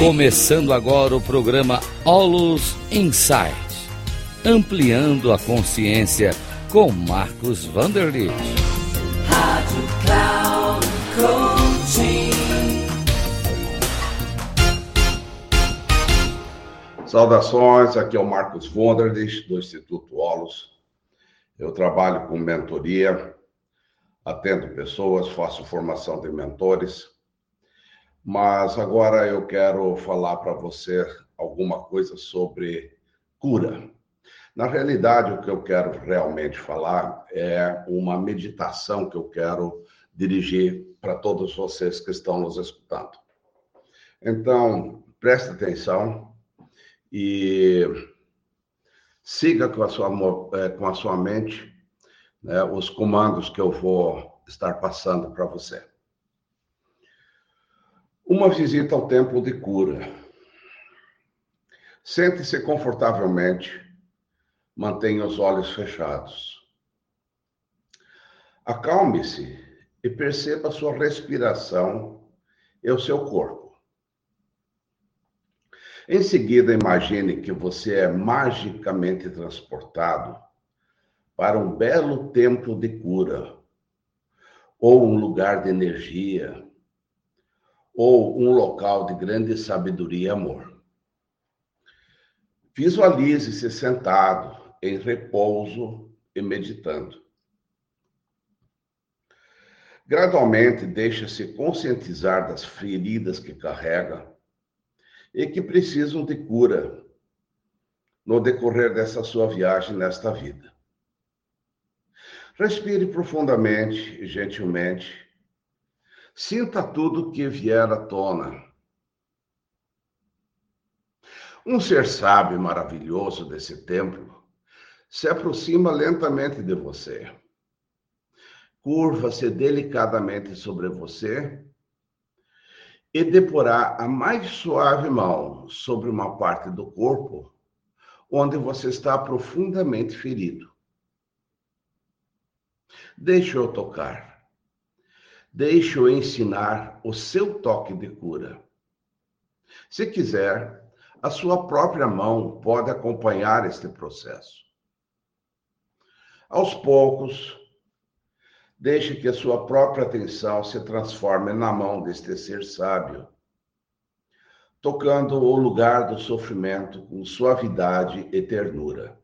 Começando agora o programa Olus Insight, ampliando a consciência com Marcos Vanderlit. Rádio Cloud Coaching. Saudações, aqui é o Marcos Vanderlit, do Instituto Olus. Eu trabalho com mentoria, atendo pessoas, faço formação de mentores mas agora eu quero falar para você alguma coisa sobre cura. Na realidade, o que eu quero realmente falar é uma meditação que eu quero dirigir para todos vocês que estão nos escutando. Então, preste atenção e siga com a sua, é, com a sua mente né, os comandos que eu vou estar passando para você. Uma visita ao templo de cura. Sente-se confortavelmente, mantenha os olhos fechados. Acalme-se e perceba sua respiração e o seu corpo. Em seguida, imagine que você é magicamente transportado para um belo templo de cura ou um lugar de energia ou um local de grande sabedoria e amor. Visualize-se sentado, em repouso e meditando. Gradualmente, deixa-se conscientizar das feridas que carrega e que precisam de cura no decorrer dessa sua viagem nesta vida. Respire profundamente e gentilmente Sinta tudo que vier à tona. Um ser sábio e maravilhoso desse templo se aproxima lentamente de você. Curva-se delicadamente sobre você e deporá a mais suave mão sobre uma parte do corpo onde você está profundamente ferido. Deixe eu tocar. Deixe-o ensinar o seu toque de cura. Se quiser, a sua própria mão pode acompanhar este processo. Aos poucos, deixe que a sua própria atenção se transforme na mão deste ser sábio, tocando o lugar do sofrimento com suavidade e ternura.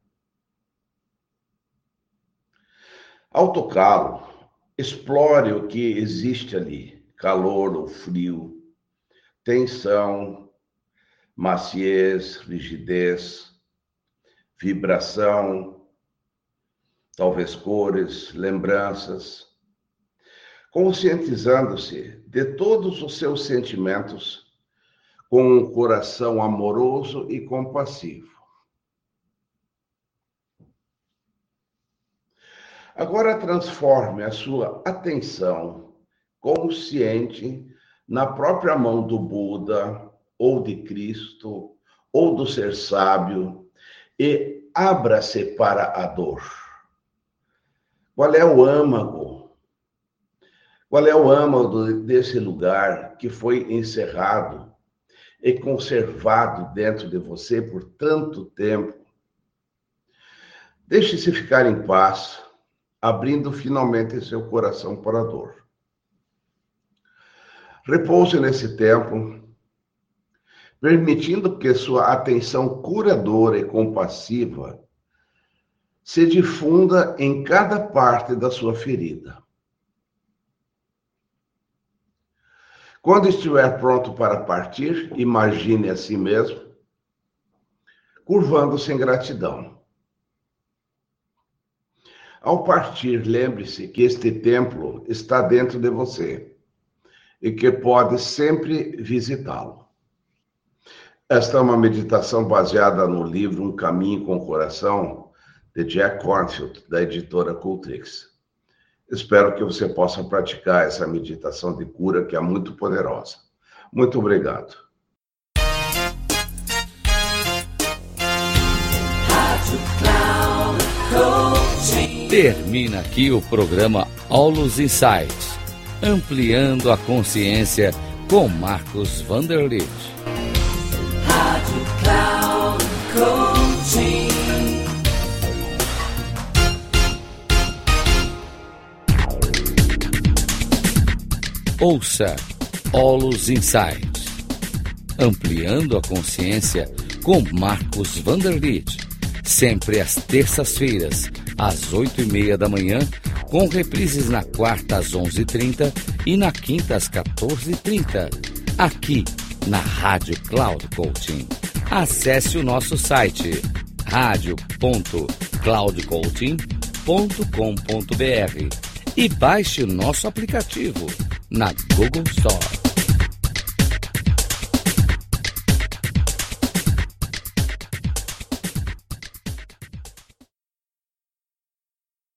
Ao tocá-lo, Explore o que existe ali: calor ou frio, tensão, maciez, rigidez, vibração, talvez cores, lembranças, conscientizando-se de todos os seus sentimentos com um coração amoroso e compassivo. Agora transforme a sua atenção consciente na própria mão do Buda, ou de Cristo, ou do ser sábio, e abra-se para a dor. Qual é o âmago? Qual é o âmago desse lugar que foi encerrado e conservado dentro de você por tanto tempo? Deixe-se ficar em paz abrindo finalmente seu coração para a dor. Repouse nesse tempo, permitindo que sua atenção curadora e compassiva se difunda em cada parte da sua ferida. Quando estiver pronto para partir, imagine a si mesmo curvando-se em gratidão. Ao partir, lembre-se que este templo está dentro de você e que pode sempre visitá-lo. Esta é uma meditação baseada no livro Um Caminho com o Coração, de Jack Cornfield, da editora Cultrix. Espero que você possa praticar essa meditação de cura que é muito poderosa. Muito obrigado. Termina aqui o programa Olus Insights, ampliando a consciência com Marcos Vanderlit. Rádio Cloud Ouça Olos Insights, ampliando a consciência com Marcos Vanderlit. Sempre às terças-feiras, às oito e meia da manhã, com reprises na quarta às onze e trinta e na quinta às quatorze e trinta. Aqui na Rádio Cloud Coaching. Acesse o nosso site radio.cloudcoaching.com.br e baixe o nosso aplicativo na Google Store.